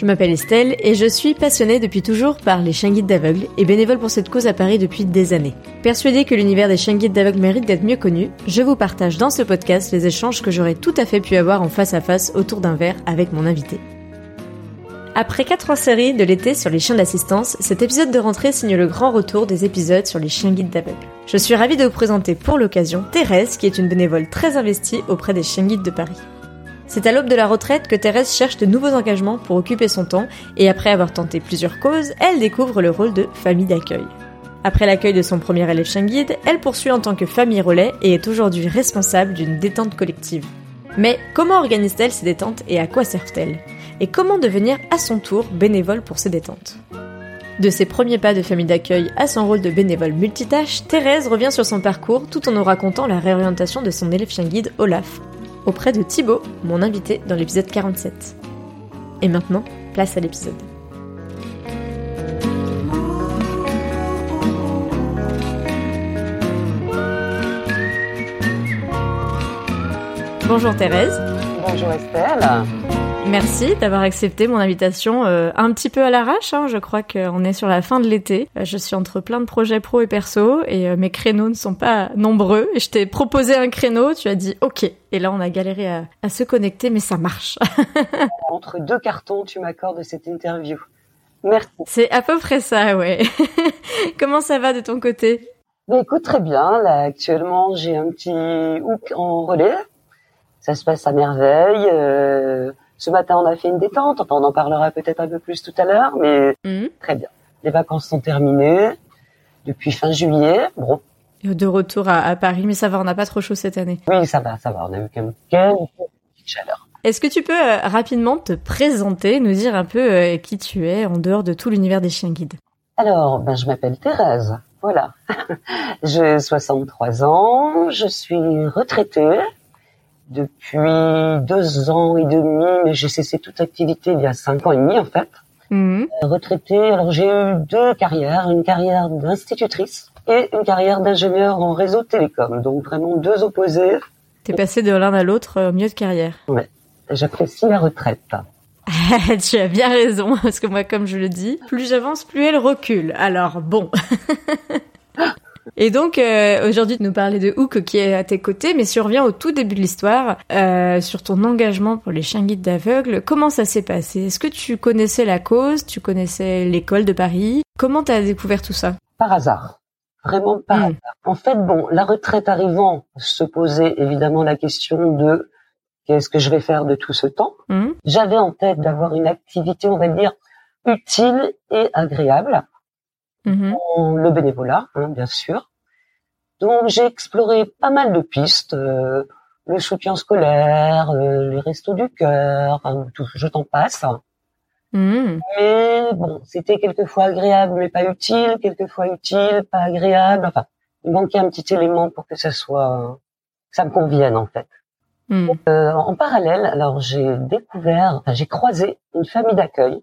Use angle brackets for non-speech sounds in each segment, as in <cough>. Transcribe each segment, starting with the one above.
Je m'appelle Estelle et je suis passionnée depuis toujours par les chiens guides d'aveugles et bénévole pour cette cause à Paris depuis des années. Persuadée que l'univers des chiens guides d'aveugles mérite d'être mieux connu, je vous partage dans ce podcast les échanges que j'aurais tout à fait pu avoir en face à face autour d'un verre avec mon invité. Après quatre séries de l'été sur les chiens d'assistance, cet épisode de rentrée signe le grand retour des épisodes sur les chiens guides d'aveugles. Je suis ravie de vous présenter pour l'occasion Thérèse, qui est une bénévole très investie auprès des chiens guides de Paris. C'est à l'aube de la retraite que Thérèse cherche de nouveaux engagements pour occuper son temps et après avoir tenté plusieurs causes, elle découvre le rôle de famille d'accueil. Après l'accueil de son premier élève chien guide, elle poursuit en tant que famille relais et est aujourd'hui responsable d'une détente collective. Mais comment organise-t-elle ces détentes et à quoi servent-elles? Et comment devenir à son tour bénévole pour ces détentes? De ses premiers pas de famille d'accueil à son rôle de bénévole multitâche, Thérèse revient sur son parcours tout en nous racontant la réorientation de son élève chien guide Olaf, auprès de Thibaut, mon invité dans l'épisode 47. Et maintenant, place à l'épisode. Bonjour Thérèse. Bonjour Estelle. Merci d'avoir accepté mon invitation euh, un petit peu à l'arrache. Hein. Je crois qu'on est sur la fin de l'été. Euh, je suis entre plein de projets pro et perso et euh, mes créneaux ne sont pas nombreux. Et je t'ai proposé un créneau, tu as dit OK. Et là, on a galéré à, à se connecter, mais ça marche. <laughs> entre deux cartons, tu m'accordes cette interview. Merci. C'est à peu près ça, ouais. <laughs> Comment ça va de ton côté? Ben, Écoute, très bien. Là, actuellement, j'ai un petit hook en relais. Ça se passe à merveille. Euh ce matin, on a fait une détente. Enfin, on en parlera peut-être un peu plus tout à l'heure, mais mmh. très bien. Les vacances sont terminées depuis fin juillet. Bon. De retour à, Paris, mais ça va, on n'a pas trop chaud cette année. Oui, ça va, ça va. On a eu quand même quelques chaleur. Est-ce que tu peux euh, rapidement te présenter, nous dire un peu euh, qui tu es en dehors de tout l'univers des chiens guides? Alors, ben, je m'appelle Thérèse. Voilà. <laughs> J'ai 63 ans. Je suis retraitée depuis deux ans et demi, mais j'ai cessé toute activité il y a cinq ans et demi en fait. Mmh. Euh, retraitée, alors j'ai eu deux carrières, une carrière d'institutrice et une carrière d'ingénieur en réseau télécom, donc vraiment deux opposés. T'es passé de l'un à l'autre au mieux de carrière. Ouais, j'apprécie la retraite. <laughs> tu as bien raison, parce que moi, comme je le dis, plus j'avance, plus elle recule. Alors bon. <laughs> Et donc euh, aujourd'hui, tu nous parlais de Hook qui est à tes côtés, mais survient au tout début de l'histoire euh, sur ton engagement pour les chiens guides d'aveugles. Comment ça s'est passé? Est-ce que tu connaissais la cause? Tu connaissais l'école de Paris? Comment tu as découvert tout ça? Par hasard. Vraiment par hmm. hasard. En fait, bon, la retraite arrivant, se posait évidemment la question de qu'est-ce que je vais faire de tout ce temps. Hmm. J'avais en tête d'avoir une activité, on va dire, utile et agréable. Mmh. le bénévolat, hein, bien sûr. Donc j'ai exploré pas mal de pistes, euh, le soutien scolaire, euh, les restos du cœur, tout, je t'en passe. Mmh. Mais bon, c'était quelquefois agréable mais pas utile, quelquefois utile, pas agréable. Enfin, il manquait un petit élément pour que ça soit, ça me convienne en fait. Mmh. Euh, en parallèle, alors j'ai découvert, enfin j'ai croisé une famille d'accueil,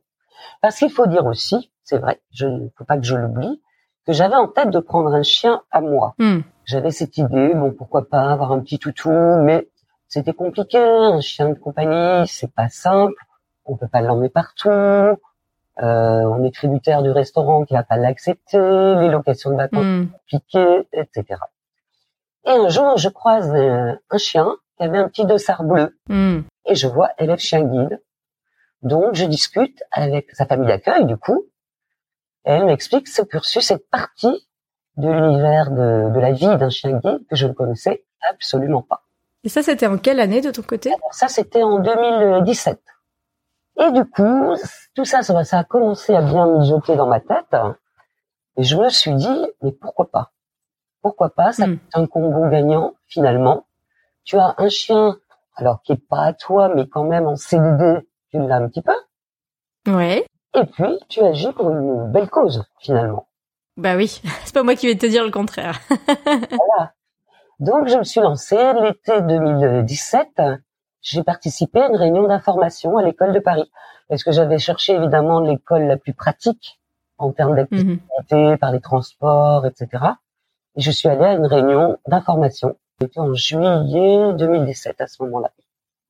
parce qu'il faut dire aussi c'est vrai, je ne faut pas que je l'oublie, que j'avais en tête de prendre un chien à moi. Hmm. J'avais cette idée, bon, pourquoi pas avoir un petit toutou, mais c'était compliqué. Un chien de compagnie, c'est pas simple. On peut pas l'emmener partout. Euh, on est tributaire du restaurant qui va pas l'accepter. Les locations de vacances hmm. compliquées, etc. Et un jour, je croise un, chien qui avait un petit dossard bleu. Hmm. Et je vois élève chien guide. Donc, je discute avec sa famille d'accueil, du coup, elle m'explique ce cursus, cette partie de l'univers de, de, la vie d'un chien guide que je ne connaissais absolument pas. Et ça, c'était en quelle année de ton côté? Ça, c'était en 2017. Et du coup, tout ça, ça, a commencé à bien mijoter dans ma tête. Et je me suis dit, mais pourquoi pas? Pourquoi pas? Ça hmm. un combo gagnant, finalement. Tu as un chien, alors qui est pas à toi, mais quand même en CDD, tu l'as un petit peu. Ouais et puis tu agis pour une belle cause finalement. Bah oui, <laughs> c'est pas moi qui vais te dire le contraire. <laughs> voilà. Donc je me suis lancée l'été 2017. J'ai participé à une réunion d'information à l'école de Paris parce que j'avais cherché évidemment l'école la plus pratique en termes d'activité, mhm. par les transports, etc. Et je suis allée à une réunion d'information. C'était en juillet 2017 à ce moment-là.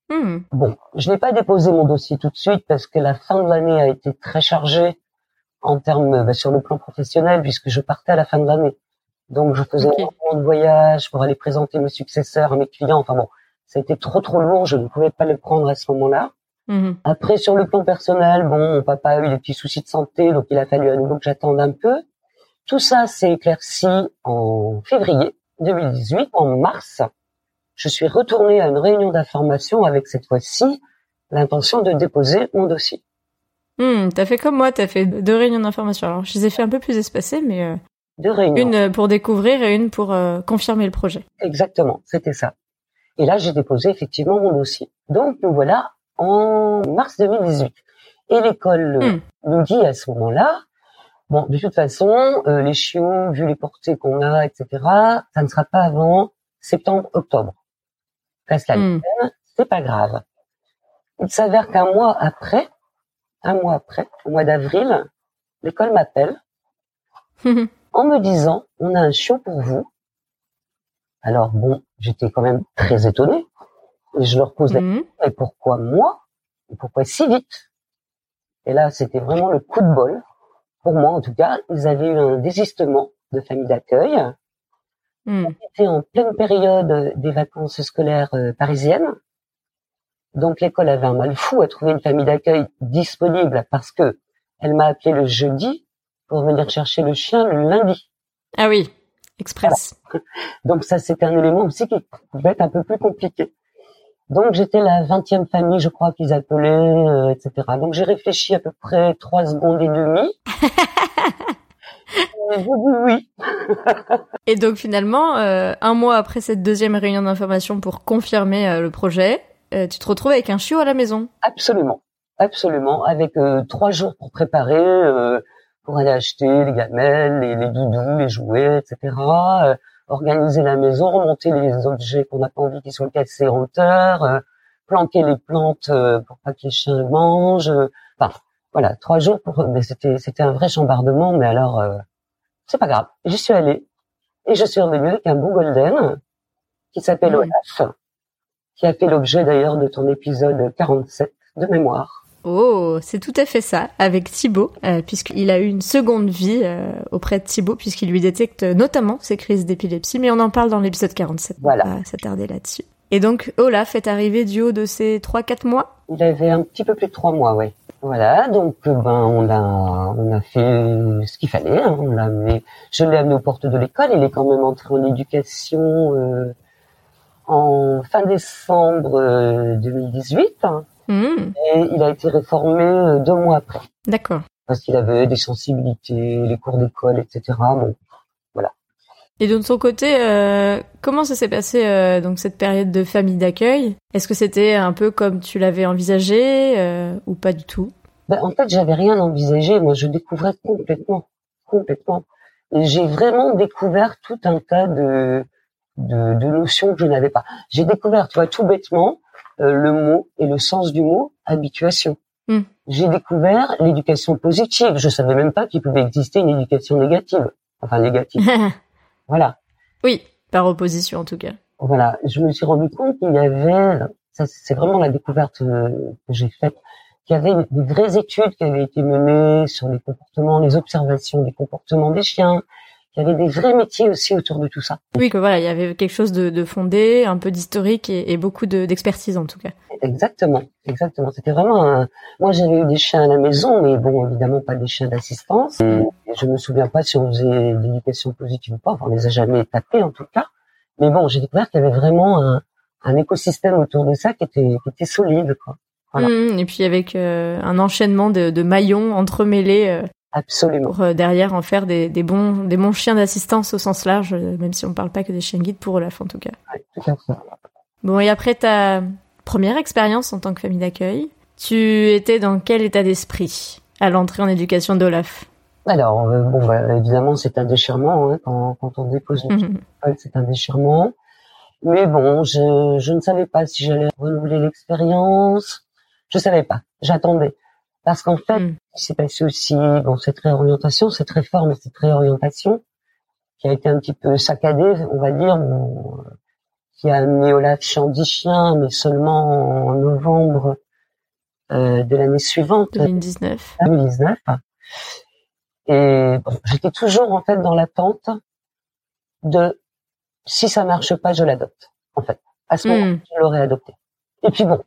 Hmm. Bon, je n'ai pas déposé mon dossier tout de suite parce que la fin de l'année a été très chargée en termes bah, sur le plan professionnel puisque je partais à la fin de l'année. Donc je faisais okay. de voyages pour aller présenter mes successeurs à mes clients. Enfin bon, ça a été trop trop lourd, je ne pouvais pas le prendre à ce moment-là. Hmm. Après sur le plan personnel, bon, mon papa a eu des petits soucis de santé, donc il a fallu à nouveau que j'attende un peu. Tout ça s'est éclairci en février 2018, en mars je suis retournée à une réunion d'information avec cette fois-ci l'intention de déposer mon dossier. Hmm, t'as fait comme moi, t'as fait deux réunions d'information. Alors, je les ai fait un peu plus espacées, mais euh, deux réunions. Une pour découvrir et une pour euh, confirmer le projet. Exactement, c'était ça. Et là, j'ai déposé effectivement mon dossier. Donc, nous voilà en mars 2018. Et l'école hmm. nous dit à ce moment-là, bon, de toute façon, euh, les chiots, vu les portées qu'on a, etc., ça ne sera pas avant septembre-octobre reste la mmh. c'est pas grave. Il s'avère qu'un mois après, un mois après, au mois d'avril, l'école m'appelle <laughs> en me disant on a un chiot pour vous. Alors bon, j'étais quand même très étonnée et je leur pose la mmh. question mais pourquoi moi? Et pourquoi si vite? Et là, c'était vraiment le coup de bol pour moi en tout cas. Ils avaient eu un désistement de famille d'accueil Hmm. était en pleine période des vacances scolaires euh, parisiennes. Donc l'école avait un mal fou à trouver une famille d'accueil disponible parce que elle m'a appelé le jeudi pour venir chercher le chien le lundi. Ah oui, express. Donc ça c'était un élément aussi qui pouvait être un peu plus compliqué. Donc j'étais la vingtième famille, je crois qu'ils appelaient, euh, etc. Donc j'ai réfléchi à peu près trois secondes et demie. <laughs> oui. <laughs> et donc finalement, euh, un mois après cette deuxième réunion d'information pour confirmer euh, le projet, euh, tu te retrouves avec un chiot à la maison. Absolument, absolument, avec trois jours pour préparer, pour aller acheter les gamelles, les, les doudous, les jouets, etc. organiser la maison, remonter les objets qu'on n'a pas envie qu'ils soient cassés en hauteur, planquer les plantes pour pas que les chiens mangent. Enfin, voilà, trois jours pour. Mais c'était c'était un vrai chambardement. Mais alors, c'est pas grave. Je suis allée et je suis revenue avec un beau golden qui s'appelle mmh. Olaf, qui a fait l'objet d'ailleurs de ton épisode 47 de mémoire. Oh, c'est tout à fait ça, avec Thibaut, euh, puisqu'il a eu une seconde vie euh, auprès de Thibaut, puisqu'il lui détecte notamment ses crises d'épilepsie, mais on en parle dans l'épisode 47, voilà. on va s'attarder là-dessus. Et donc, Olaf est arrivé du haut de ses 3-4 mois? Il avait un petit peu plus de 3 mois, oui. Voilà, donc euh, ben on a on a fait ce qu'il fallait. Hein. on l'a amené, je l'ai amené aux portes de l'école. Il est quand même entré en éducation euh, en fin décembre 2018 euh, hein. mmh. et il a été réformé deux mois après. D'accord. Parce qu'il avait des sensibilités, les cours d'école, etc. Bon. Et de son côté, euh, comment ça s'est passé euh, donc cette période de famille d'accueil? Est-ce que c'était un peu comme tu l'avais envisagé euh, ou pas du tout? Ben, En fait, j'avais rien envisagé. Moi, je découvrais complètement, complètement. J'ai vraiment découvert tout un tas de, de, de notions que je n'avais pas. J'ai découvert, tu vois, tout bêtement, euh, le mot et le sens du mot habituation. Hmm. J'ai découvert l'éducation positive. Je savais même pas qu'il pouvait exister une éducation négative. Enfin, négative. <laughs> Voilà. Oui, par opposition en tout cas. Voilà, je me suis rendu compte qu'il y avait, ça c'est vraiment la découverte euh, que j'ai faite, qu'il y avait des vraies études qui avaient été menées sur les comportements, les observations des comportements des chiens, il y avait des vrais métiers aussi autour de tout ça. Oui, que voilà, il y avait quelque chose de, de fondé, un peu d'historique et, et, beaucoup d'expertise en tout cas. Exactement, exactement. C'était vraiment un... Moi, j'avais eu des chiens à la maison, mais bon, évidemment pas des chiens d'assistance. Et je me souviens pas si on faisait l'éducation positive ou pas. Enfin, on les a jamais tapés en tout cas. Mais bon, j'ai découvert qu'il y avait vraiment un, un, écosystème autour de ça qui était, qui était solide, quoi. Voilà. Mmh, et puis avec euh, un enchaînement de, de maillons entremêlés euh, Absolument. Pour euh, derrière en faire des, des, bons, des bons chiens d'assistance au sens large, euh, même si on ne parle pas que des chiens guides pour Olaf en tout cas. Bon, et après ta première expérience en tant que famille d'accueil, tu étais dans quel état d'esprit à l'entrée en éducation d'Olaf? Alors, euh, bon, bah, évidemment, c'est un déchirement. Hein, quand, quand, on dépose une mhm. c'est un déchirement. Mais bon, je, je ne savais pas si j'allais renouveler l'expérience. Je savais pas. J'attendais. Parce qu'en fait, mm. il s'est passé aussi bon, cette réorientation, cette réforme, cette réorientation, qui a été un petit peu saccadée, on va dire, qui a amené Olaf Chien, mais seulement en novembre euh, de l'année suivante. 2019. 2019. Et bon, j'étais toujours en fait dans l'attente de si ça marche pas, je l'adopte. En fait, à ce moment, hmm. je l'aurais adopté. Et puis bon,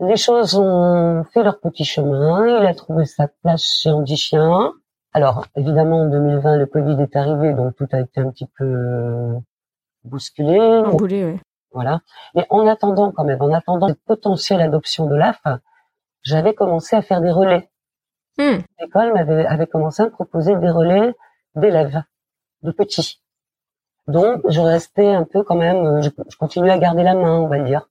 les choses ont fait leur petit chemin. Il a trouvé sa place chez Andy Chien. Alors, évidemment, en 2020, le Covid est arrivé, donc tout a été un petit peu bousculé. Emboulé, oui. Voilà. Mais en attendant, quand même, en attendant cette potentielle adoption de l'AF, j'avais commencé à faire des relais. Hmm. L'école m'avait avait commencé à me proposer des relais d'élèves, de petits. Donc, je restais un peu quand même, je, je continuais à garder la main, on va dire,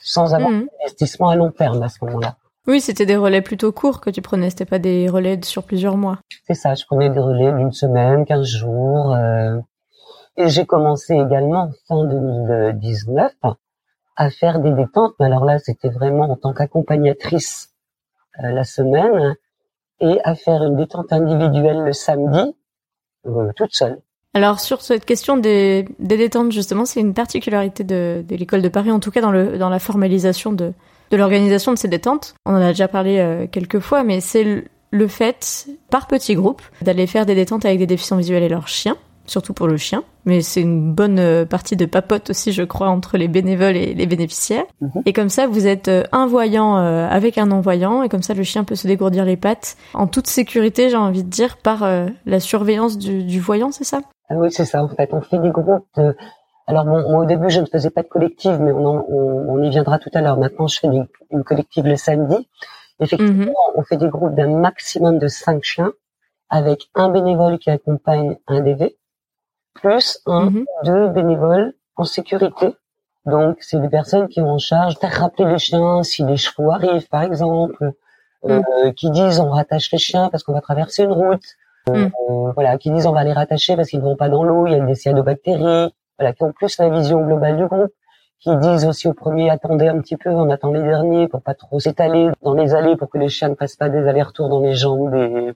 sans avoir d'investissement à long terme à ce moment-là. Oui, c'était des relais plutôt courts que tu prenais, c'était pas des relais sur plusieurs mois. C'est ça, je prenais des relais d'une semaine, quinze jours. Euh, et j'ai commencé également fin 2019 à faire des détentes. Mais alors là, c'était vraiment en tant qu'accompagnatrice euh, la semaine et à faire une détente individuelle le samedi, euh, toute seule. Alors sur cette question des, des détentes justement, c'est une particularité de, de l'école de Paris, en tout cas dans, le, dans la formalisation de, de l'organisation de ces détentes. On en a déjà parlé euh, quelques fois, mais c'est le fait, par petits groupes, d'aller faire des détentes avec des déficients visuels et leurs chiens, surtout pour le chien. Mais c'est une bonne euh, partie de papote aussi, je crois, entre les bénévoles et les bénéficiaires. Mhm. Et comme ça, vous êtes euh, un voyant avec un non-voyant, et comme ça, le chien peut se dégourdir les pattes en toute sécurité, j'ai envie de dire, par la surveillance du, du voyant, c'est ça? Oui, c'est ça. En fait, on fait des groupes de alors bon, moi au début je ne faisais pas de collective, mais on, on, y viendra tout à l'heure. Maintenant je fais une collective le samedi. Effectivement, mhm. on fait des groupes d'un maximum de cinq chiens avec un bénévole qui accompagne un DV, plus un mhm. deux bénévoles en sécurité. Donc c'est des personnes qui ont en charge de rappeler les chiens si les chevaux arrivent par exemple, euh, mhm. qui disent on rattache les chiens parce qu'on va traverser une route. Euh, voilà, qui disent on va les rattacher parce qu'ils ne vont pas dans l'eau, il y a des cyanobactéries, voilà, qui ont plus la vision globale du groupe, qui disent aussi au premier attendez un petit peu, on attend les derniers pour pas trop s'étaler dans les allées pour que les chiens ne fassent pas des allers-retours dans les jambes des,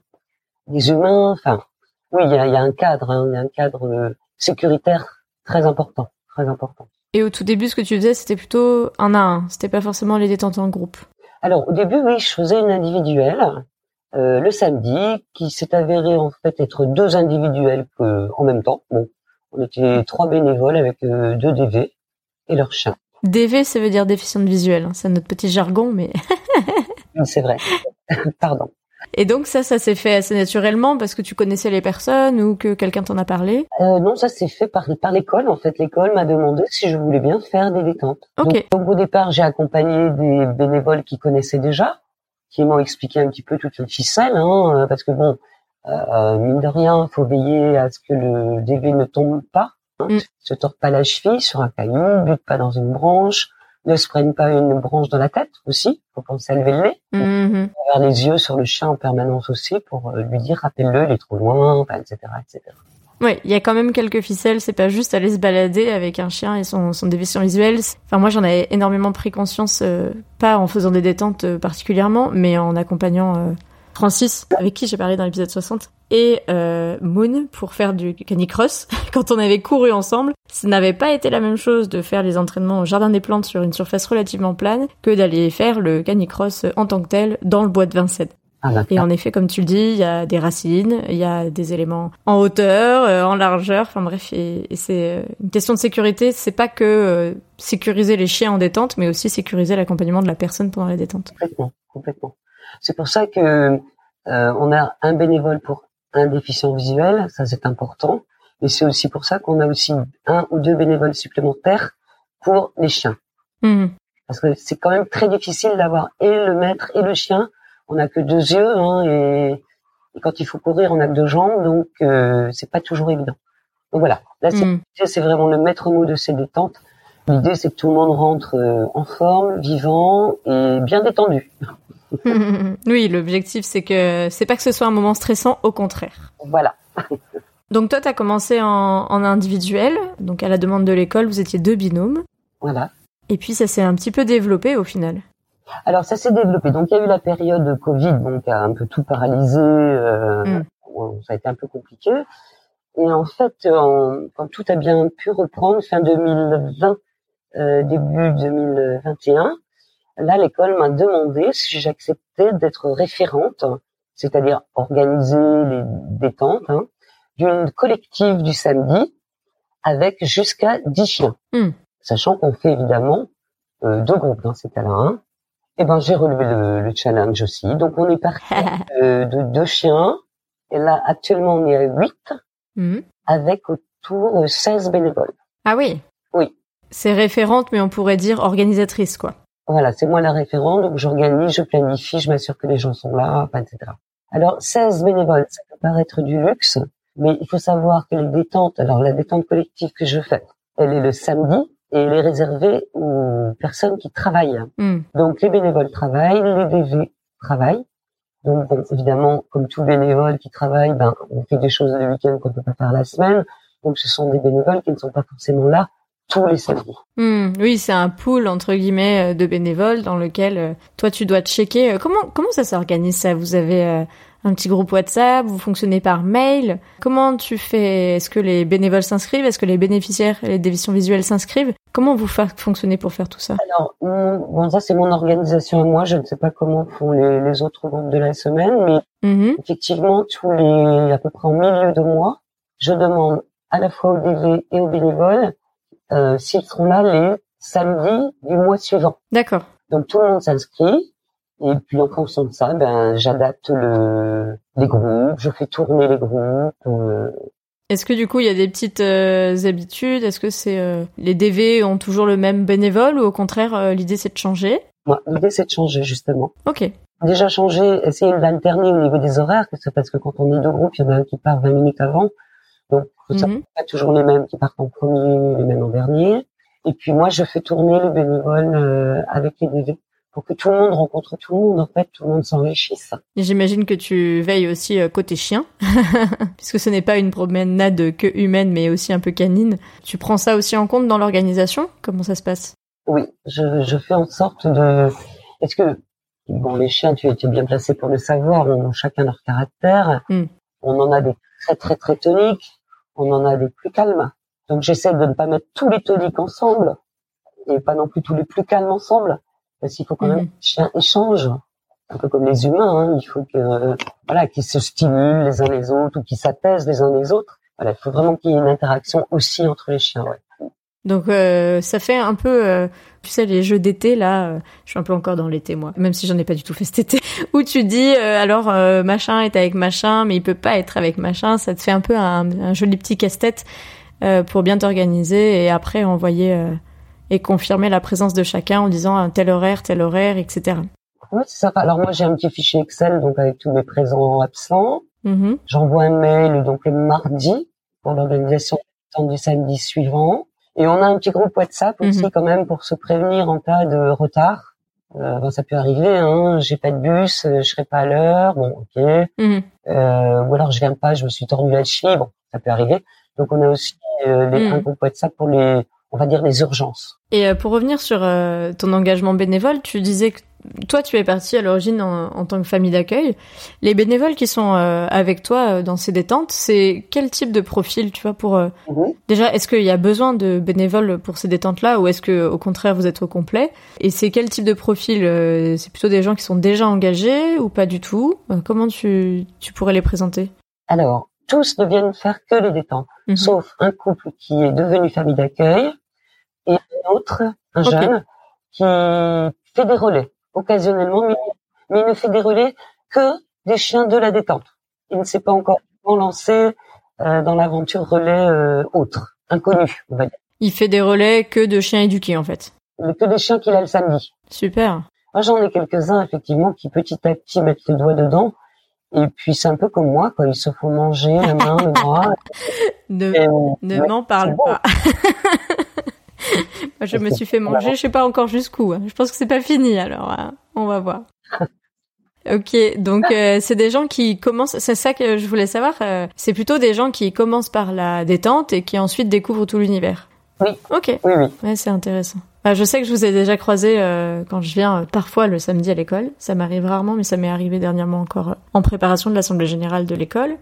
des humains. Enfin, oui, il y a, y a, un cadre, hein, il y a un cadre euh, sécuritaire très important, très important. Et au tout début, ce que tu faisais, c'était plutôt un à un, c'était pas forcément les détentes en groupe. Alors au début, oui, je faisais une individuelle. Euh, le samedi, qui s'est avéré en fait être deux individuels en même temps. Bon, on était trois bénévoles avec euh, deux DV et leur chien. DV, ça veut dire déficiente visuelle. Hein. C'est notre petit jargon, mais. c'est vrai. <laughs> Pardon. Et donc ça, ça s'est fait assez naturellement parce que tu connaissais les personnes ou que quelqu'un t'en a parlé? Euh, Non, ça s'est fait par, par l'école. En fait, l'école m'a demandé si je voulais bien faire des détentes. Okay. Donc, au départ, j'ai accompagné des bénévoles qui connaissaient déjà, qui m'ont expliqué un petit peu toute les ficelle, hein, parce que bon, euh, mine de rien, il faut veiller à ce que le DV ne tombe pas, hein, mm. se tord pas la cheville sur un caillou, bute pas dans une branche, ne se prenne pas une branche dans la tête aussi. Faut penser à lever le nez, mm-hmm. avoir les yeux sur le chien en permanence aussi pour euh, lui dire rappelle-le, il est trop loin, etc., etc. Oui, il y a quand même quelques ficelles. C'est pas juste aller se balader avec un chien et son, son déviation visuelle. Enfin, moi, j'en ai énormément pris conscience, euh, pas en faisant des détentes euh, particulièrement, mais en accompagnant Francis, avec qui j'ai parlé dans l'épisode 60, et euh, Moon pour faire du canicross. <laughs> Quand on avait couru ensemble, ce n'avait pas été la même chose de faire les entraînements au jardin des plantes sur une surface relativement plane que d'aller faire le canicross en tant que tel dans le bois de Vincennes. Ah, et en effet, comme tu le dis, il y a des racines, il y a des éléments en hauteur, euh, en largeur, enfin bref, et, c'est euh, une question de sécurité. C'est pas que euh, sécuriser les chiens en détente, mais aussi sécuriser l'accompagnement de la personne pendant la détente. Complètement, complètement. C'est pour ça que euh, on a un bénévole pour un déficient visuel, ça c'est important. Mais c'est aussi pour ça qu'on a aussi un ou deux bénévoles supplémentaires pour les chiens. Mmh. Parce que c'est quand même très difficile d'avoir et le maître et le chien. On n'a que deux yeux hein, et, quand il faut courir, on a que deux jambes, donc euh, c'est pas toujours évident. Donc voilà, là mmh. c'est vraiment le maître mot de ces détentes. L'idée c'est que tout le monde rentre euh, en forme, vivant et bien détendu. <laughs> oui, l'objectif c'est que c'est pas que ce soit un moment stressant, au contraire. Voilà. <laughs> donc toi, tu as commencé en, en, individuel, donc à la demande de l'école, vous étiez deux binômes. Voilà. Et puis ça s'est un petit peu développé au final. Alors ça s'est développé. Donc il y a eu la période Covid, donc qui a un peu tout paralysé. Euh, mm. Ça a été un peu compliqué. Et en fait, quand tout a bien pu reprendre fin 2020, euh, début 2021, là l'école m'a demandé si j'acceptais d'être référente, c'est-à-dire organiser les détentes hein, d'une collective du samedi avec jusqu'à 10 chiens. Mm. Sachant qu'on fait évidemment euh, deux groupes dans ces cas-là. Hein. Eh ben j'ai relevé le, challenge aussi. Donc on est parti <laughs> euh, de deux chiens. Et là actuellement on est à huit, mmh. avec autour 16 bénévoles. Ah oui. Oui. C'est référente, mais on pourrait dire organisatrice, quoi. Voilà, c'est moi la référente, donc j'organise, je planifie, je m'assure que les gens sont là, etc. Alors 16 bénévoles, ça peut paraître du luxe, mais il faut savoir que les détentes, alors la détente collective que je fais, elle est le samedi et elle est réservée aux personnes qui travaillent. Hmm. Donc les bénévoles travaillent, les DV travaillent. Donc bon, évidemment, comme tout bénévole qui travaille, ben on fait des choses le week-end qu'on peut pas faire la semaine. Donc ce sont des bénévoles qui ne sont pas forcément là tous les samedis. Hmm. oui, c'est un pool entre guillemets euh, de bénévoles dans lequel euh, toi tu dois checker. Euh, comment comment ça s'organise ça? Vous avez un petit groupe WhatsApp, vous fonctionnez par mail. Comment tu fais? Est-ce que les bénévoles s'inscrivent? Est-ce que les bénéficiaires et les divisions visuelles s'inscrivent? Comment vous faites fonctionner pour faire tout ça? Alors, bon, ça c'est mon organisation à moi. Je ne sais pas comment font les, autres groupes de la semaine, mais mm-hmm. effectivement, tous les à peu près en milieu de mois, je demande à la fois aux DV et aux bénévoles euh, s'ils seront là les samedis du mois suivant. D'accord. Donc tout le monde s'inscrit. Et puis en fonction de ça, ben j'adapte le les groupes, je fais tourner les groupes. Euh. Est-ce que du coup il y a des petites euh, habitudes? Est-ce que c'est euh, les DV ont toujours le même bénévole ou au contraire l'idée c'est de changer? Moi, l'idée c'est de changer justement. Ok. Déjà changer, essayer d'alterner au niveau des horaires, parce que quand on est deux groupes, il y en a un qui part 20 minutes avant, donc mm pas toujours les mêmes qui partent en premier, les mêmes en dernier. Et puis moi, je fais tourner les bénévoles avec les DV pour que tout le monde rencontre tout le monde, en fait, tout le monde s'enrichisse. J'imagine que tu veilles aussi euh, côté chien, <laughs> puisque ce n'est pas une promenade que humaine, mais aussi un peu canine. Tu prends ça aussi en compte dans l'organisation? Comment ça se passe? Oui, je, je, fais en sorte de... Est-ce que... Bon, les chiens, tu, es bien placé pour le savoir, on a chacun leur caractère. Hmm. On en a des très très très toniques, on en a des plus calmes. Donc j'essaie de ne pas mettre tous les toniques ensemble, et pas non plus tous les plus calmes ensemble parce qu'il faut quand même mhm. que les chiens échangent un peu comme les humains. Hein. Il faut que voilà qu'ils se stimulent les uns les autres ou qu'ils s'apaisent les uns les autres. Voilà, il faut vraiment qu'il y ait une interaction aussi entre les chiens. Ouais. Donc euh, ça fait un peu, euh, tu sais, les jeux d'été là. Euh, je suis un peu encore dans l'été moi, même si j'en ai pas du tout fait cet été. <laughs> Où tu dis alors machin est avec machin, mais il peut pas être avec machin. Ça te fait un peu un, un joli petit casse-tête pour bien t'organiser et après envoyer et confirmer la présence de chacun en disant un tel horaire, tel horaire, etc. Oui, c'est ça. Alors moi, j'ai un petit fichier Excel donc avec tous mes présents absents. Mm-hmm. J'envoie un mail donc le mardi pour l'organisation du samedi suivant. Et on a un petit groupe WhatsApp aussi mm-hmm. quand même pour se prévenir en cas de retard. Euh, ben, ça peut arriver, hein. J'ai pas de bus, euh, je serai pas à l'heure. Bon, ok. Mm-hmm. Euh, ou alors je viens pas, je me suis tordu la cheville. Bon, ça peut arriver. Donc on a aussi euh, les, un groupe WhatsApp pour les on va dire les urgences. Et euh, pour revenir sur euh, ton engagement bénévole, tu disais que toi tu es parti à l'origine en, tant que famille d'accueil. Les bénévoles qui sont euh, avec toi dans ces détentes, c'est quel type de profil tu vois pour mhm. déjà est-ce qu'il y a besoin de bénévoles pour ces détentes là ou est-ce que au contraire vous êtes au complet? Et c'est quel type de profil C'est plutôt des gens qui sont déjà engagés ou pas du tout? Comment tu tu pourrais les présenter? Alors tous ne viennent faire que les détentes, mhm. sauf un couple qui est devenu famille d'accueil et un autre, un jeune, qui fait des relais occasionnellement, mais, il ne fait des relais que des chiens de la détente. Il ne s'est pas encore lancé euh, dans l'aventure relais euh, autre, inconnu, on va dire. Il fait des relais que de chiens éduqués en fait. Que des chiens qu'il a le samedi. Super. Moi j'en ai quelques-uns effectivement qui petit à petit mettent les doigts dedans et puis c'est un peu comme moi, quoi. Ils se font manger la main, le bras. <laughs> ne ne m'en parle pas. <laughs> moi, je me suis fait manger, je sais pas encore jusqu'où. Hein. Je pense que c'est pas fini, alors hein. on va voir. <laughs> Ok, donc euh, c'est des gens qui commencent, c'est ça que je voulais savoir, euh, c'est plutôt des gens qui commencent par la détente et qui ensuite découvrent tout l'univers. Oui. Ok. Oui, oui. Ouais, c'est intéressant. Je sais que je vous ai déjà croisé euh, quand je viens parfois le samedi à l'école. Ça m'arrive rarement, mais ça m'est arrivé dernièrement encore en préparation de l'assemblée générale de l'école.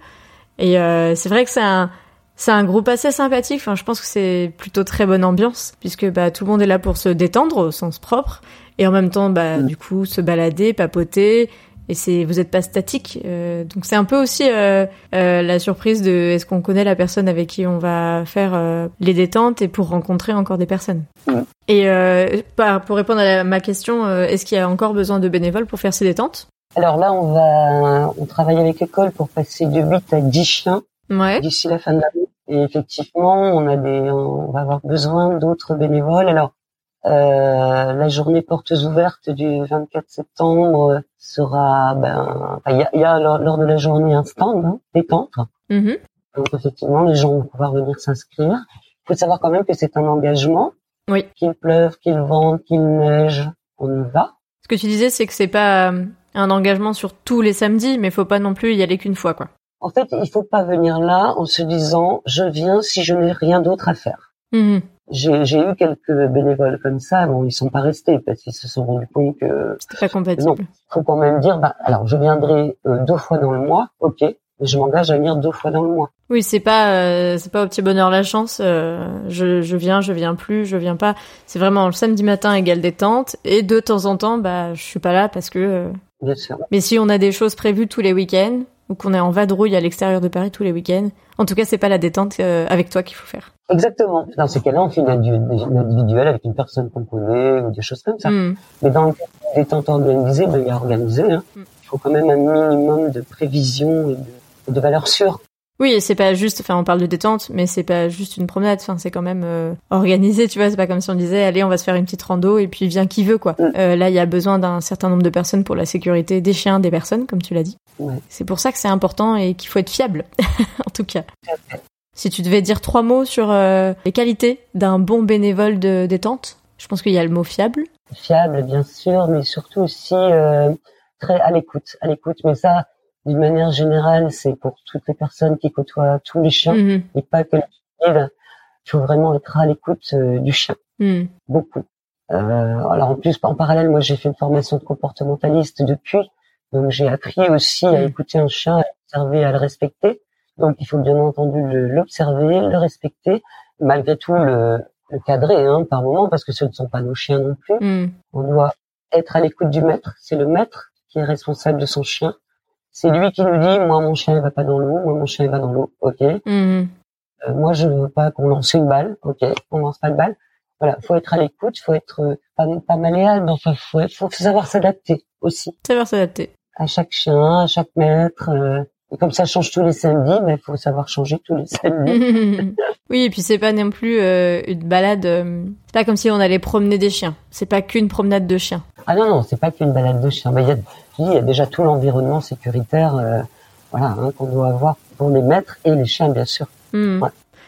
Et c'est vrai que c'est un c'est un groupe assez sympathique. Enfin, je pense que c'est plutôt très bonne ambiance puisque bah tout le monde est là pour se détendre au sens propre et en même temps bah mm. du coup se balader, papoter et c'est vous êtes pas statique. Euh, donc c'est un peu aussi euh, euh, la surprise de est-ce qu'on connaît la personne avec qui on va faire euh, les détentes et pour rencontrer encore des personnes. Mm. Et euh, pour répondre à ma question, est-ce qu'il y a encore besoin de bénévoles pour faire ces détentes? Alors là, on va on travaille avec l'école pour passer de 8 à 10 chiens ouais. d'ici la fin de l'année. Et effectivement, on a des, on va avoir besoin d'autres bénévoles. Alors, euh, la journée portes ouvertes du 24 septembre sera, ben, il y a, y a lors, de la journée un stand hein, détente. Mm-hmm. Donc effectivement, les gens vont pouvoir venir s'inscrire. Il faut savoir quand même que c'est un engagement. Oui. Qu'il pleuve, qu'il vente, qu'il neige, on y va. Ce que tu disais, c'est que c'est pas euh, un engagement sur tous les samedis, mais faut pas non plus y aller qu'une fois, quoi. En fait, il faut pas venir là en se disant je viens si je n'ai rien d'autre à faire. Mmh. J'ai eu quelques bénévoles comme ça, bon, ils sont pas restés parce qu'ils se sont rendus compte que c'était pas compatible. Non, faut quand même dire, bah, alors je viendrai euh, deux fois dans le mois, ok, mais je m'engage à venir deux fois dans le mois. Oui, c'est pas euh, c'est pas au petit bonheur la chance. Euh, je, je viens, je viens plus, je viens pas. C'est vraiment le samedi matin égale détente et de temps en temps, bah, je suis pas là parce que. Bien sûr. Mais si on a des choses prévues tous les week-ends, ou qu'on est en vadrouille à l'extérieur de Paris tous les week-ends. En tout cas, c'est pas la détente euh, avec toi qu'il faut faire. Exactement. Dans ces cas-là, on fait une, individuelle avec une personne qu'on connaît ou des choses comme ça. Hmm. Mais dans le cas de détente organisée, ben, il y a organisé. Hein. Hmm. Il faut quand même un minimum de prévision et de, de valeur sûre. Oui, et c'est pas juste, enfin, on parle de détente, mais c'est pas juste une promenade. Enfin, c'est quand même euh, organisé, tu vois. C'est pas comme si on disait, allez, on va se faire une petite rando et puis vient qui veut, quoi. Mm. Euh, là, il y a besoin d'un certain nombre de personnes pour la sécurité des chiens, des personnes, comme tu l'as dit. C'est pour ça que c'est important et qu'il faut être fiable, <laughs> en tout cas. Si tu devais dire trois mots sur euh, les qualités d'un bon bénévole de détente, je pense qu'il y a le mot fiable. Fiable, bien sûr, mais surtout aussi très à l'écoute, à l'écoute. Mais ça, d'une manière générale, c'est pour toutes les personnes qui côtoient tous les chiens mhm. et pas que les Il faut vraiment être à l'écoute euh, du chien, mhm. beaucoup. Euh, alors en plus, en parallèle, moi j'ai fait une formation de comportementaliste depuis, donc j'ai appris aussi à mhm. écouter un chien, à l'observer, à le respecter. Donc il faut bien entendu l'observer, le, respecter, malgré tout le, le cadrer hein, par moment, parce que ce ne sont pas nos chiens non plus. On doit être à l'écoute du maître. C'est le maître qui est responsable de son chien. C'est lui qui nous dit, moi mon chien il va pas dans l'eau, moi mon chien il va dans l'eau, ok. Mhm. Euh, moi je veux pas qu'on lance une balle, ok, on lance pas de balle. Voilà, faut être à l'écoute, faut être euh, pas, pas malléable, enfin faut, faut savoir s'adapter aussi. Savoir s'adapter. À chaque chien, à chaque maître. Euh, et comme ça change tous les samedis, mais il faut savoir changer tous les samedis. <laughs> oui, et puis c'est pas non plus une balade. c'est pas comme si on allait promener des chiens. C'est pas qu'une promenade de chiens. Ah non non, c'est pas qu'une balade de chiens. Il y y a déjà tout l'environnement sécuritaire euh, voilà, hein, qu'on doit avoir pour les maîtres et les chiens, bien sûr. Hmm.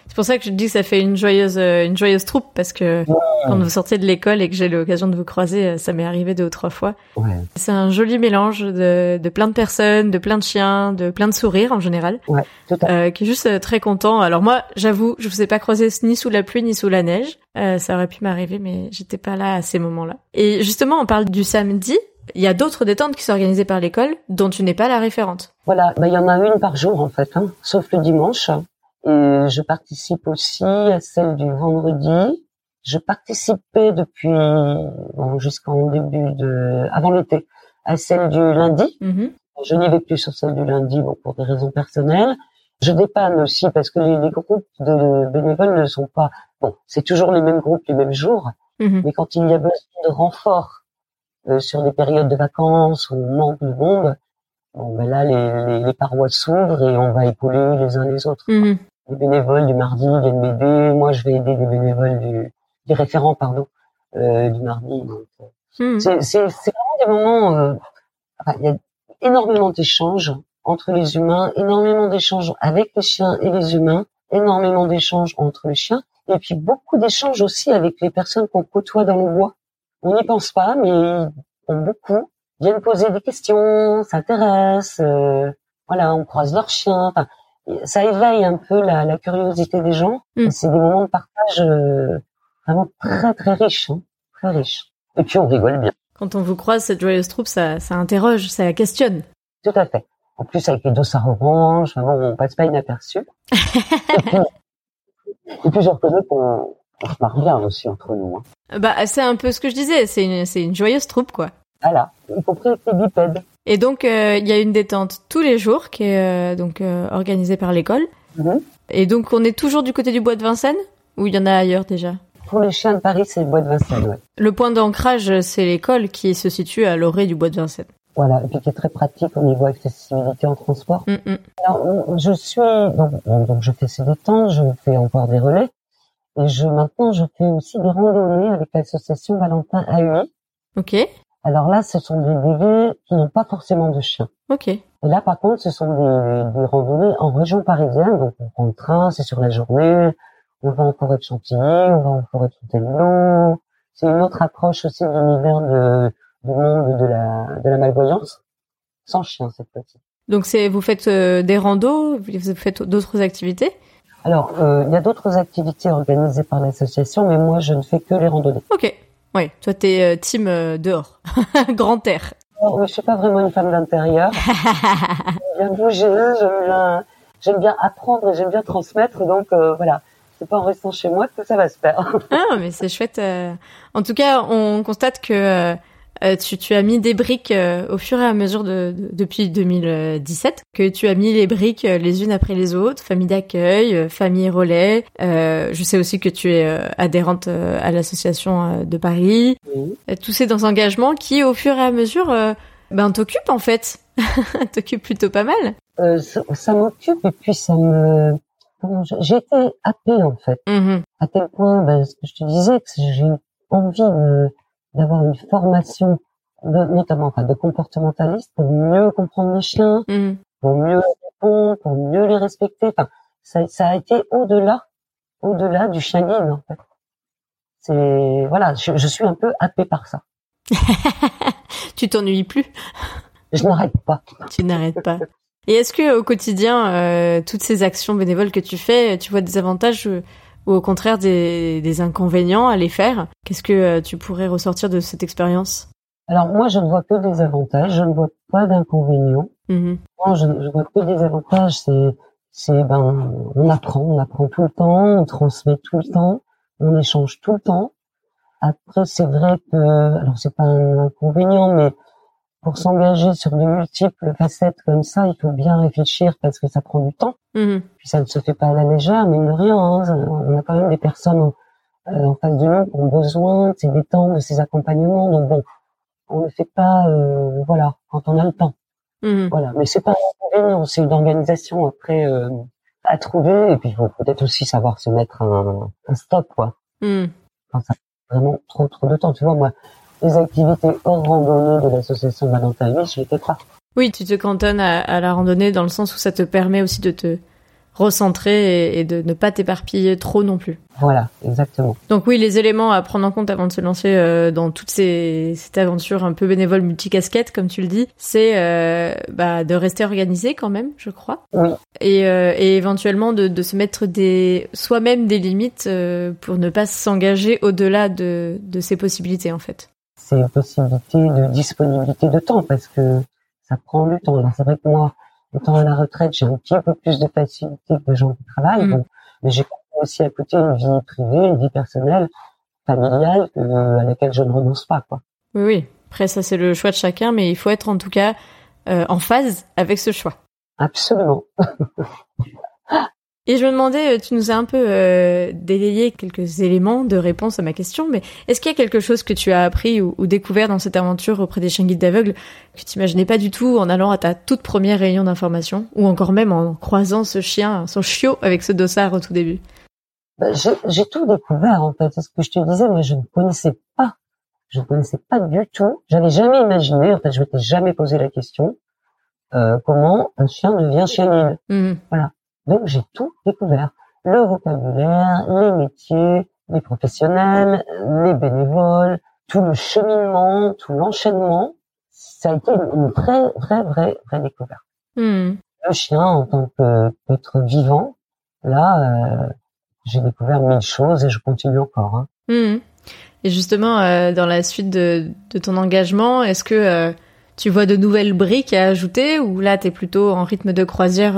C'est pour ça que je dis que ça fait une joyeuse, euh, une joyeuse troupe parce que quand vous sortez de l'école et que j'ai l'occasion de vous croiser, euh, ça m'est arrivé deux ou trois fois. Ouais. C'est un joli mélange de, de plein de personnes, de plein de chiens, de plein de sourires en général, ouais, euh, qui est juste très content. Alors moi, j'avoue, je vous ai pas croisé ni sous la pluie ni sous la neige. Euh, ça aurait pu m'arriver, mais j'étais pas là à ces moments-là. Et justement, on parle du samedi. Il y a d'autres détentes qui sont organisées par l'école dont tu n'es pas la référente. Voilà, bah, il y en a une par jour en fait, hein, sauf le dimanche. Et je participe aussi à celle du vendredi. Je participais depuis bon, jusqu'en début de avant l'été à celle du lundi. Mm-hmm. Je n'y vais plus sur celle du lundi bon, pour des raisons personnelles. Je dépanne aussi parce que les, groupes de bénévoles ne sont pas bon. C'est toujours les mêmes groupes les mêmes jours, mm-hmm. mais quand il y a besoin de renfort euh, sur des périodes de vacances on manque de monde, bon ben là les, les, les parois s'ouvrent et on va épauler les uns les autres. Mhm. Les bénévoles du mardi viennent m'aider, moi je vais aider les bénévoles du des référents pardon euh, du mardi. Euh, mhm. c'est c'est c'est vraiment des moments. Euh, il y a énormément d'échanges entre les humains, énormément d'échanges avec les chiens et les humains, énormément d'échanges entre les chiens, et puis beaucoup d'échanges aussi avec les personnes qu'on côtoie dans le bois on n'y pense pas, mais ils ont beaucoup viennent poser des questions, s'intéressent, euh, voilà, on croise leurs chiens. Enfin, ça éveille un peu la, la curiosité des gens. Mm. C'est des moments de partage euh, vraiment très très riches, hein, très riches. Et puis on rigole bien. Quand on vous croise cette joyeuse troupe, ça, ça interroge, ça questionne. Tout à fait. En plus avec les dossards orange, on passe pas inaperçu. et, puis, <laughs> et puis je reconnais qu'on on se marre bien aussi entre nous. Hein. Bah c'est un peu ce que je disais, c'est une, c'est une joyeuse troupe quoi. Voilà, y compris avec les bipèdes. Et donc, euh, il y a une détente tous les jours qui est euh, donc euh, organisée par l'école. Mhm. Et donc, on est toujours du côté du bois de Vincennes ou il y en a ailleurs déjà? Pour les chiens de Paris, c'est le bois de Vincennes, ouais. Le point d'ancrage, c'est l'école qui se situe à l'orée du bois de Vincennes. Voilà, et puis qui est très pratique au niveau accessibilité en transport. Mm, mm. Alors, je suis donc, donc je fais ces détentes, je fais encore des relais, et je maintenant je fais aussi des randonnées avec l'association Valentin AUI. Ok. Alors là, ce sont des bébés qui n'ont pas forcément de chien. Ok. Et là, par contre, ce sont des, des randonnées en région parisienne. Donc, on prend le train, c'est sur la journée. On va en forêt de Chantilly, on va en forêt de Fontainebleau. C'est une autre approche aussi de l'univers de, du monde de la, de la malvoyance. Sans chien, cette fois-ci. Donc, c'est, vous faites euh, des randos, vous faites d'autres activités? Alors, euh, il y a d'autres activités organisées par l'association, mais moi, je ne fais que les randonnées. Ok. Oui, toi t'es euh, team euh, dehors, <laughs> grand air. Oh, je suis pas vraiment une femme d'intérieur. <laughs> j'aime bien bouger, j'aime bien, j'aime bien apprendre et j'aime bien transmettre. Donc euh, voilà, c'est pas en restant chez moi que ça va se faire. ah mais c'est chouette. En tout cas, on constate que euh, tu, tu, as mis des briques euh, au fur et à mesure de, depuis 2017, que tu as mis les briques euh, les unes après les autres, famille d'accueil, famille relais. je sais aussi que tu es adhérente à l'association de Paris. Tous ces engagements qui, au fur et à mesure, ben t'occupent en fait, <laughs> t'occupent plutôt pas mal. ça, ça m'occupe et puis ça me j'ai été happée en fait, mm-hmm. à tel point, ben, ce que je te disais, que j'ai envie de d'avoir une formation de, notamment enfin, de comportementaliste pour mieux comprendre les chiens, mm. pour mieux répondre, pour mieux les respecter. Enfin, ça, ça a été au-delà, au-delà du chien guide en fait. C'est voilà, je, je, suis un peu happée par ça. <laughs> tu t'ennuies plus Je n'arrête pas. Tu n'arrêtes pas. Et est-ce que au quotidien, euh, toutes ces actions bénévoles que tu fais, tu vois des avantages euh, ou au contraire des, des inconvénients à les faire Qu'est-ce que euh, tu pourrais ressortir de cette expérience? Alors moi, je ne vois que des avantages, je ne vois pas d'inconvénients. Mm-hmm. Moi, je, je vois que des avantages. C'est, c'est ben, on apprend, on apprend tout le temps, on transmet tout le temps, on échange tout le temps. Après, c'est vrai que, alors c'est pas un inconvénient, mais pour s'engager sur de multiples facettes comme ça, il faut bien réfléchir parce que ça prend du temps. Mhm. Puis ça ne se fait pas à la légère, mais de rien. Hein, on a quand même des personnes en, euh, face de nous qui ont besoin de ces détentes, de ces accompagnements. Donc bon, on ne fait pas, euh, voilà, quand on a le temps. Mhm. Voilà, mais c'est pas un inconvénient, c'est une organisation après euh, à trouver. Et puis il faut peut-être aussi savoir se mettre un, un stop, quoi. Mhm. Quand ça vraiment trop trop de temps. Tu vois, moi, les activités hors randonnée de l'association Valentin je l'étais pas. Oui, tu te cantonnes à, la randonnée dans le sens où ça te permet aussi de te recentrer et, de ne pas t'éparpiller trop non plus. Voilà, exactement. Donc oui, les éléments à prendre en compte avant de se lancer euh, dans toute ces, cette aventure un peu bénévole multicasquette, comme tu le dis, c'est euh, bah, de rester organisé quand même, je crois. Oui. Et, euh, et éventuellement de, de, se mettre des soi-même des limites pour ne pas s'engager au-delà de, de ses possibilités en fait c'est une possibilité de disponibilité de temps parce que ça prend du temps. c'est vrai que moi, étant à la retraite, j'ai un petit peu plus de facilité que les gens qui travaillent, mm. mais j'ai aussi à côté une vie privée, une vie personnelle, familiale, à laquelle je ne renonce pas, quoi. Oui, oui. Après, ça, c'est le choix de chacun, mais il faut être en tout cas euh, en phase avec ce choix. Absolument. <laughs> Et je me demandais, euh, tu nous as un peu euh, délayé quelques éléments de réponse à ma question, mais est-ce qu'il y a quelque chose que tu as appris ou, découvert dans cette aventure auprès des chiens guides d'aveugles que tu n'imaginais pas du tout en allant à ta toute première réunion d'information, ou encore même en croisant ce chien, son chiot avec ce dossard au tout début? Bah, J'ai tout découvert en fait. C'est ce que je te disais, moi je ne connaissais pas. Je ne connaissais pas du tout. J'avais jamais imaginé, en fait je m'étais jamais posé la question, euh, comment un chien devient chien guide. Mmh. Voilà. Donc j'ai tout découvert. Le vocabulaire, les métiers, les professionnels, les bénévoles, tout le cheminement, tout l'enchaînement. ça a été une vraie, vraie, vraie, vraie découverte. Hmm. Le chien, en tant qu'être vivant, là, euh, j'ai découvert mille choses et je continue encore. Hein. Hmm. Et justement, euh, dans la suite de, de ton engagement, est-ce que euh, tu vois de nouvelles briques à ajouter ou là, tu es plutôt en rythme de croisière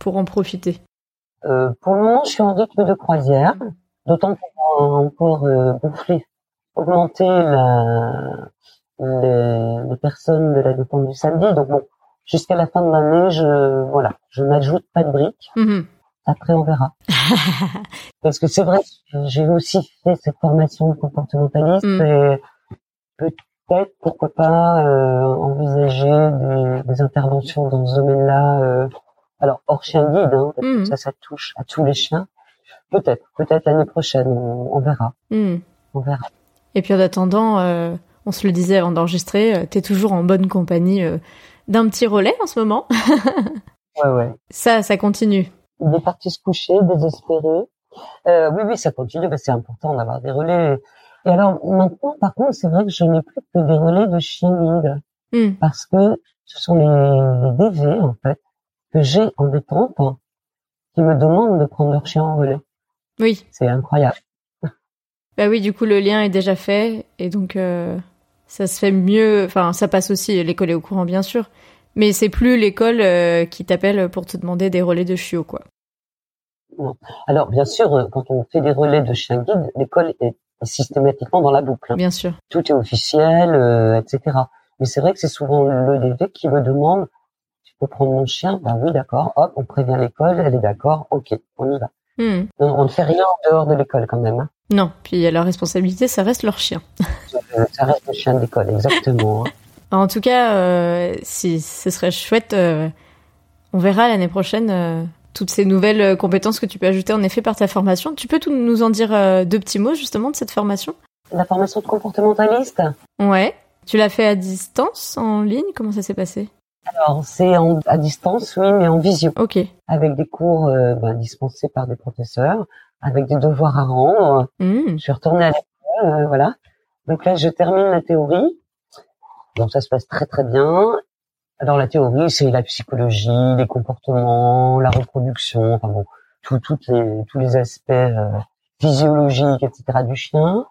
pour en profiter Pour le moment, je suis en rythme de croisière, d'autant pour encore gonfler, augmenter la, les, personnes de la défense du samedi. Donc bon, jusqu'à la fin de l'année, je voilà, je n'ajoute pas de briques. Mm-hmm. Après, on verra. <laughs> Parce que c'est vrai, j'ai aussi fait cette formation de comportementaliste mm. et peut-être, pourquoi pas, euh, envisager des, des, interventions dans ce domaine-là. Euh, alors hors chien guide, hein, parce que mm. ça, ça touche à tous les chiens. Peut-être, peut-être l'année prochaine, on, verra. Mm. On verra. Et puis en attendant, euh, on se le disait avant d'enregistrer, euh, t'es toujours en bonne compagnie euh, d'un petit relais en ce moment. <laughs> ouais, ouais. Ça, ça continue. Il est parti se coucher, désespéré. Euh, oui, oui, ça continue, mais c'est important d'avoir des relais. Et alors maintenant, par contre, c'est vrai que je n'ai plus que des relais de chien guide, hmm. parce que ce sont les, les, DV en fait que j'ai en détente qui me demandent de prendre leur chien en relais. Oui. C'est incroyable. <laughs> Bah oui, du coup le lien est déjà fait et donc euh, ça se fait mieux. Enfin, ça passe aussi. L'école est au courant, bien sûr. Mais c'est plus l'école euh, qui t'appelle pour te demander des relais de chiots, quoi. Alors, bien sûr, euh, quand on fait des relais de chien guide, l'école est systématiquement dans la boucle. Hein. Bien sûr. Tout est officiel, euh, etc. Mais c'est vrai que c'est souvent le DV qui me demande, peux prendre mon chien Ben oui, d'accord. Hop, on prévient l'école, elle est d'accord. Ok, on y va. Hmm. On, ne fait rien en dehors de l'école quand même. Hein. Non, puis la responsabilité, ça reste leur chien. <laughs> ça reste le chien d'école, exactement. Hein. <laughs> En tout cas, euh, si ce serait chouette, euh, on verra l'année prochaine euh, toutes ces nouvelles compétences que tu peux ajouter en effet par ta formation. Tu peux tout nous en dire deux petits mots justement de cette formation? La formation de comportementaliste? Ouais. Tu l'as fait à distance, en ligne? Comment ça s'est passé? Alors, c'est à distance, oui, mais en visio. Ok. Avec des cours ben, dispensés par des professeurs, avec des devoirs à rendre. Mmh. Je suis retournée à l'école, voilà. Donc là, je termine la théorie. Donc ça se passe très très bien. Alors la théorie, c'est la psychologie, les comportements, la reproduction, enfin bon, tout, toutes les, tous les aspects euh, physiologiques, etc. du chien.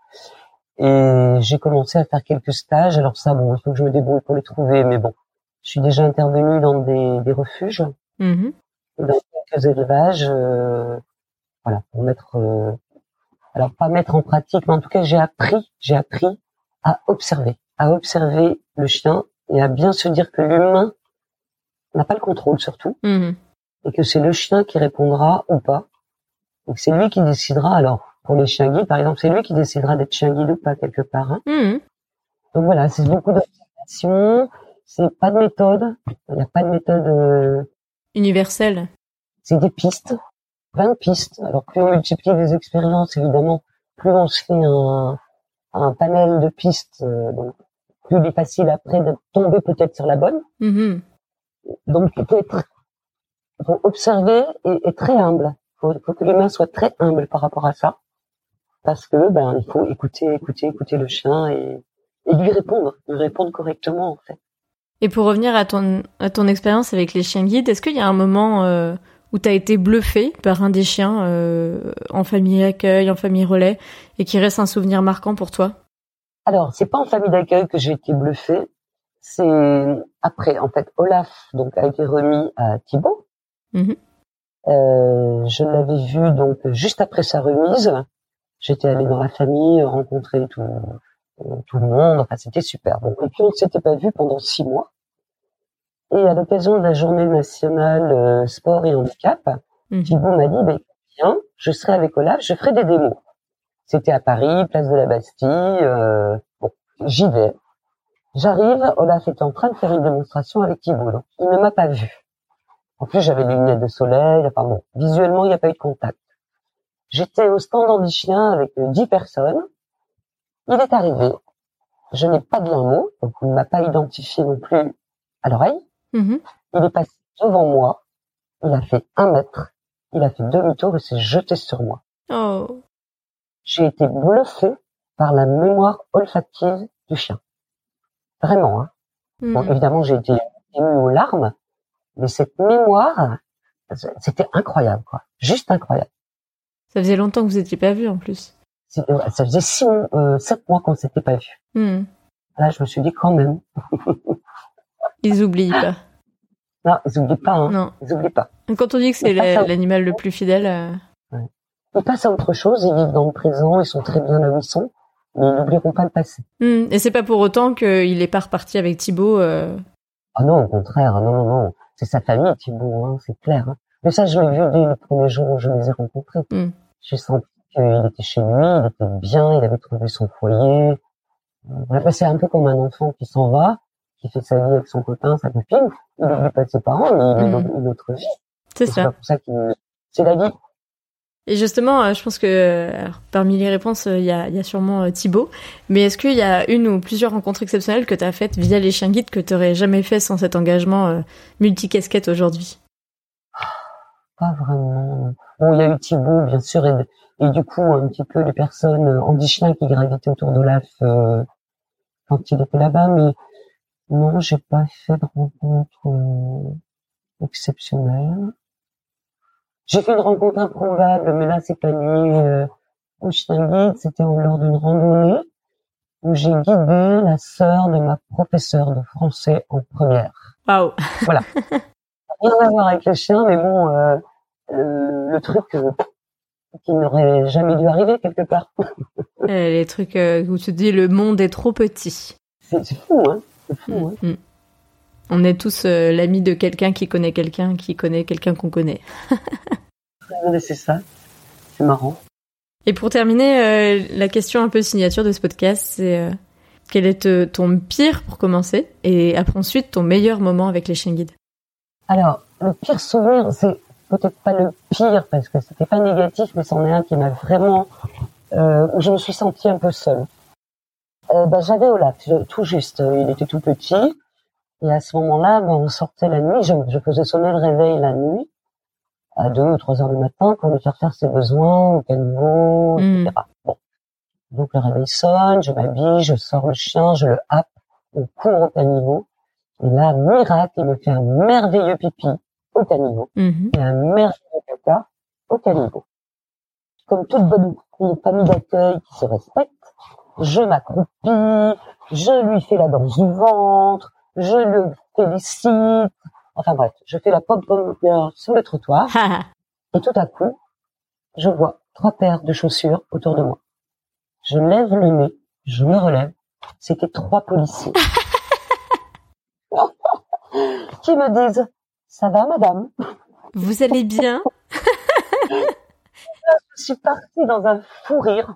Et j'ai commencé à faire quelques stages. Alors ça, bon, il faut que je me débrouille pour les trouver, mais bon, je suis déjà intervenue dans des, des refuges, mmh dans quelques élevages, euh, voilà, pour mettre euh, alors pas mettre en pratique, mais en tout cas j'ai appris, j'ai appris à observer, à observer le chien et à bien se dire que l'humain n'a pas le contrôle surtout mhm. et que c'est le chien qui répondra ou pas. Donc c'est lui qui décidera. Alors pour les chiens guides, par exemple, c'est lui qui décidera d'être chien guide ou pas quelque part. Hein. Mhm. Donc voilà, c'est beaucoup d'observation. C'est pas de méthode. Il n'y a pas de méthode euh... universelle. C'est des pistes plein de pistes. Alors plus on multiplie les expériences, évidemment, plus on se fait un, un panel de pistes, euh, donc plus il est facile après de tomber peut-être sur la bonne. Mm-hmm. Donc peut-être faut observer et, et très humble. Faut, faut que l'humain soit très humble par rapport à ça, parce que ben il faut écouter, écouter, écouter le chien et, et lui répondre, lui répondre correctement en fait. Et pour revenir à ton à ton expérience avec les chiens guides, est-ce qu'il y a un moment euh, où tu as été bluffé par un des chiens euh, en famille accueil, en famille relais, et qui reste un souvenir marquant pour toi? Alors, c'est pas en famille d'accueil que j'ai été bluffé, c'est après. En fait, Olaf donc a été remis à Thibaut. Mhm. Euh, je l'avais vu donc juste après sa remise. J'étais allée dans la famille, rencontrer tout, tout le monde. Enfin, c'était super. Bon, et puis on ne s'était pas vu pendant six mois. Et à l'occasion de la journée nationale euh, sport et handicap, mmh. Thibault m'a dit, ben, tiens, je serai avec Olaf, je ferai des démos. C'était à Paris, place de la Bastille. Euh, bon, j'y vais. J'arrive, Olaf est en train de faire une démonstration avec Thibault. Donc, il ne m'a pas vu. En plus, j'avais les lunettes de soleil. Enfin bon, visuellement, il n'y a pas eu de contact. J'étais au stand des chiens avec euh, dix personnes. Il est arrivé. Je n'ai pas dit un mot, donc il ne m'a pas identifié non plus à l'oreille. Mm-hmm. Il est passé devant moi, il a fait un mètre, il a fait demi-tour et s'est jeté sur moi. Oh. J'ai été bluffé par la mémoire olfactive du chien. Vraiment, hein. Hmm. évidemment, j'ai été émue aux larmes, mais cette mémoire, c'était incroyable, quoi. Juste incroyable. Ça faisait longtemps que vous n'étiez pas vu en plus. Ça faisait six, euh, sept mois qu'on s'était pas vu. Hmm. Là, je me suis dit quand même. <laughs> ils oublient pas. Non, ils oublient pas. Hein. Non. Ils oublient pas. Quand on dit que c'est l'animal le plus fidèle. Euh... Ils passent à autre chose. Ils vivent dans le présent. Ils sont très bien là où ils sont, mais ils n'oublieront pas le passé. Hmm. Et c'est pas pour autant qu'il est pas reparti avec Thibaut. Euh... Ah non, au contraire. Non, non, non. C'est sa famille, Thibaut. Hein, c'est clair. Hein. Mais ça, je l'ai vu dès le premier jour où je les ai rencontrés. Mm. J'ai senti qu'il était chez lui, il était bien, il avait trouvé son foyer. C'est un peu comme un enfant qui s'en va, qui fait sa vie avec son copain, sa copine. Il n'oublie pas de ses parents, mais il a mm. une autre vie. C'est ça. C'est ça c'est la vie. Et justement, euh, je pense que parmi les réponses, euh, il y a, y a, sûrement euh, Thibaut. Mais est-ce qu'il y a une ou plusieurs rencontres exceptionnelles que tu as faites via les chiens guides que tu n'aurais jamais fait sans cet engagement multicasquette aujourd'hui? Pas vraiment. Bon, il y a eu Thibaut, bien sûr, et, et, du coup, un petit peu les personnes en chiens qui gravitaient autour d'Olaf euh, quand il était là-bas, mais non, j'ai pas fait de rencontre euh, exceptionnelle. J'ai fait une rencontre improbable, mais là, c'est pas lié euh, au chien guide, c'était lors d'une randonnée où j'ai guidé la sœur de ma professeure de français en première. Waouh Voilà. <laughs> Rien à voir avec le chien, mais bon, euh, le, truc euh, qui n'aurait jamais dû arriver quelque part. Euh, les trucs où tu te dis le monde est trop petit. C'est fou, hein C'est fou, mm, hein mm. On est tous l'ami de quelqu'un qui connaît quelqu'un qui connaît quelqu'un qu'on connaît. <laughs> c'est ça. C'est marrant. Et pour terminer, la question un peu signature de ce podcast, c'est quel est ton pire pour commencer et après ensuite ton meilleur moment avec les chiens guides? Alors, le pire souvenir, c'est peut-être pas le pire parce que c'était pas négatif, mais c'en est un qui m'a vraiment euh, où je me suis sentie un peu seule. Euh, bah, j'avais Olaf, tout juste, il était tout petit, et à ce moment-là, bah, on sortait la nuit, je, je, faisais sonner le réveil la nuit à deux ou trois heures du matin pour lui faire faire ses besoins au caniveau, etc. Bon. Donc le réveil sonne, je m'habille, je sors le chien, je le happe, on court au caniveau, et là, miracle, il me fait un merveilleux pipi au caniveau mm et un merveilleux caca au caniveau. Comme toute bonne famille d'accueil qui se respecte, je m'accroupis, je lui fais la danse du ventre, je le félicite. Enfin bref, je fais la pop sur le trottoir. et tout à coup, je vois trois paires de chaussures autour de moi. Je lève le nez, je me relève. C'était trois policiers. <laughs> <laughs> qui me disent ça va, madame? Vous allez bien? <laughs> Je suis partie dans un fou rire.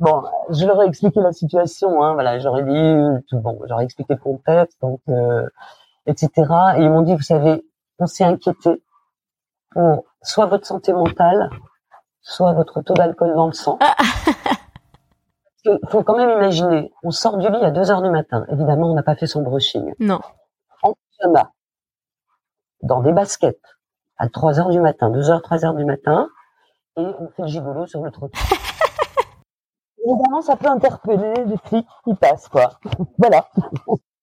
Bon, je leur ai expliqué la situation, hein, voilà, j'aurais dit tout bon, j'aurais expliqué le contexte, donc euh, etc. Et ils m'ont dit, vous savez, on s'est inquiété pour soit votre santé mentale, soit votre taux d'alcool dans le sang. Il faut quand même imaginer, on sort du lit à 2 heures du matin. Évidemment, on n'a pas fait son brushing. Non. En pyjama, dans des baskets à 3 heures du matin, 2 heures, 3 heures du matin, et on fait le gigolo sur le trottoir. <laughs> Évidemment, ça peut interpeller des flics qui passent, quoi. <laughs> voilà.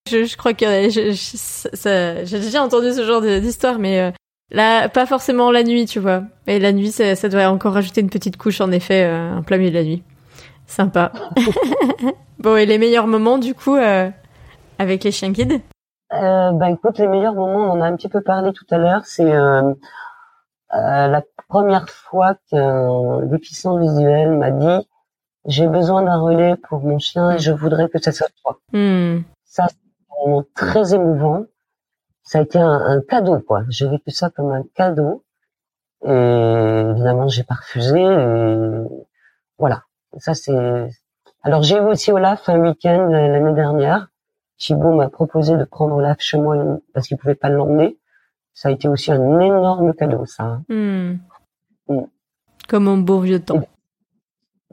Je, je, crois que j'ai déjà entendu ce genre d'histoire, mais euh, là, pas forcément la nuit, tu vois. Et la nuit, ça, ça doit encore rajouter une petite couche, en effet, euh, en plein milieu de la nuit. Sympa. <laughs> bon, et les meilleurs moments, du coup, euh, avec les chiens guides euh, bah écoute, les meilleurs moments, on en a un petit peu parlé tout à l'heure, c'est euh, euh, la première fois qu'un déficient visuel m'a dit j'ai besoin d'un relais pour mon chien et je voudrais que ça soit toi. Hmm. Ça, c'est un moment très émouvant. Ça a été un, un cadeau, quoi. J'ai vécu ça comme un cadeau. Et évidemment, j'ai pas refusé. Et voilà. Ça, c'est. Alors, j'ai eu aussi Olaf un week-end l'année dernière Thibaut m'a proposé de prendre Olaf chez moi parce qu'il pouvait pas l'emmener. Ça a été aussi un énorme cadeau, ça. Hein. Hmm. Hmm. Comme un bon vieux temps.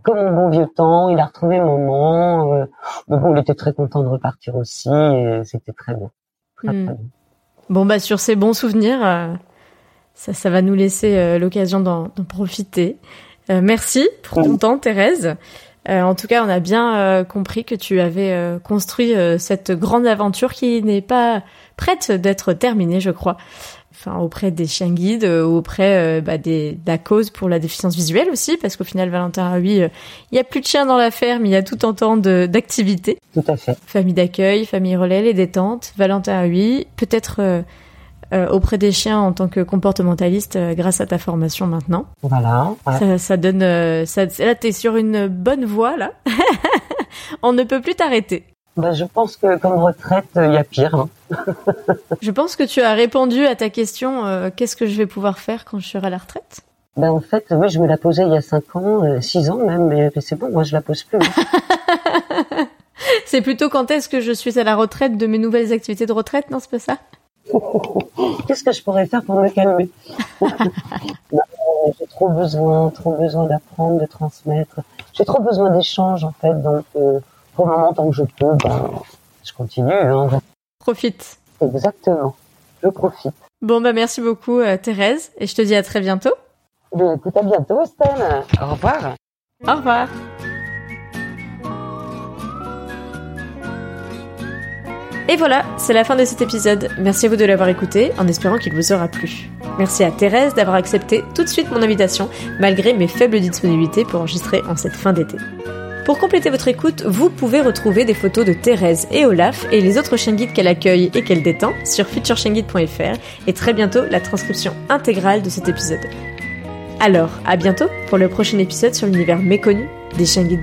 Comme un bon vieux temps, il a retrouvé maman. Euh, mais bon, il était très content de repartir aussi et c'était très bien. Très, hmm. très bien. Bon, bah, sur ces bons souvenirs, euh, ça, ça va nous laisser euh, l'occasion d'en profiter. merci pour ton temps, Thérèse. En tout cas, on a bien compris que tu avais construit cette grande aventure qui n'est pas prête d'être terminée, je crois enfin auprès des chiens guides, euh, auprès euh, bah, des, de la cause pour la déficience visuelle aussi, parce qu'au final, Valentin oui, euh, il y a plus de chiens dans la ferme, il y a tout un temps d'activités. Tout à fait. Famille d'accueil, famille relais, les détentes, Valentin oui, peut-être auprès des chiens en tant que comportementaliste grâce à ta formation maintenant. Voilà. Ça, ça, donne, ça, là t'es sur une bonne voie là. <laughs> On ne peut plus t'arrêter. Bah, je pense que comme retraite, il y a pire. Hein. <laughs> je pense que tu as répondu à ta question euh, qu'est-ce que je vais pouvoir faire quand je serai à la retraite? Ben en fait, oui, je me la posais il y a 5 ans, 6 euh, ans même, mais c'est bon, moi je la pose plus. <laughs> c'est plutôt quand est-ce que je suis à la retraite de mes nouvelles activités de retraite, non, c'est pas ça? Qu'est-ce que je pourrais faire pour me calmer? <laughs> J'ai trop besoin, trop besoin d'apprendre, de transmettre. J'ai trop besoin d'échanges en fait, donc euh, pour le moment, tant que je peux, ben, je continue. Hein. Profite. Exactement. Je profite. Bon, bah merci beaucoup euh, Thérèse et je te dis à très bientôt. Ben, écoute, à bientôt Estelle. Au revoir. Au revoir. Et voilà, c'est la fin de cet épisode. Merci à vous de l'avoir écouté, en espérant qu'il vous aura plu. Merci à Thérèse d'avoir accepté tout de suite mon invitation, malgré mes faibles disponibilités pour enregistrer en cette fin d'été. Pour compléter votre écoute, vous pouvez retrouver des photos de Thérèse et Olaf et les autres chiens guides qu'elle accueille et qu'elle détend sur futurechienguide.fr et très bientôt la transcription intégrale de cet épisode. Alors, à bientôt pour le prochain épisode sur l'univers méconnu des chiens guides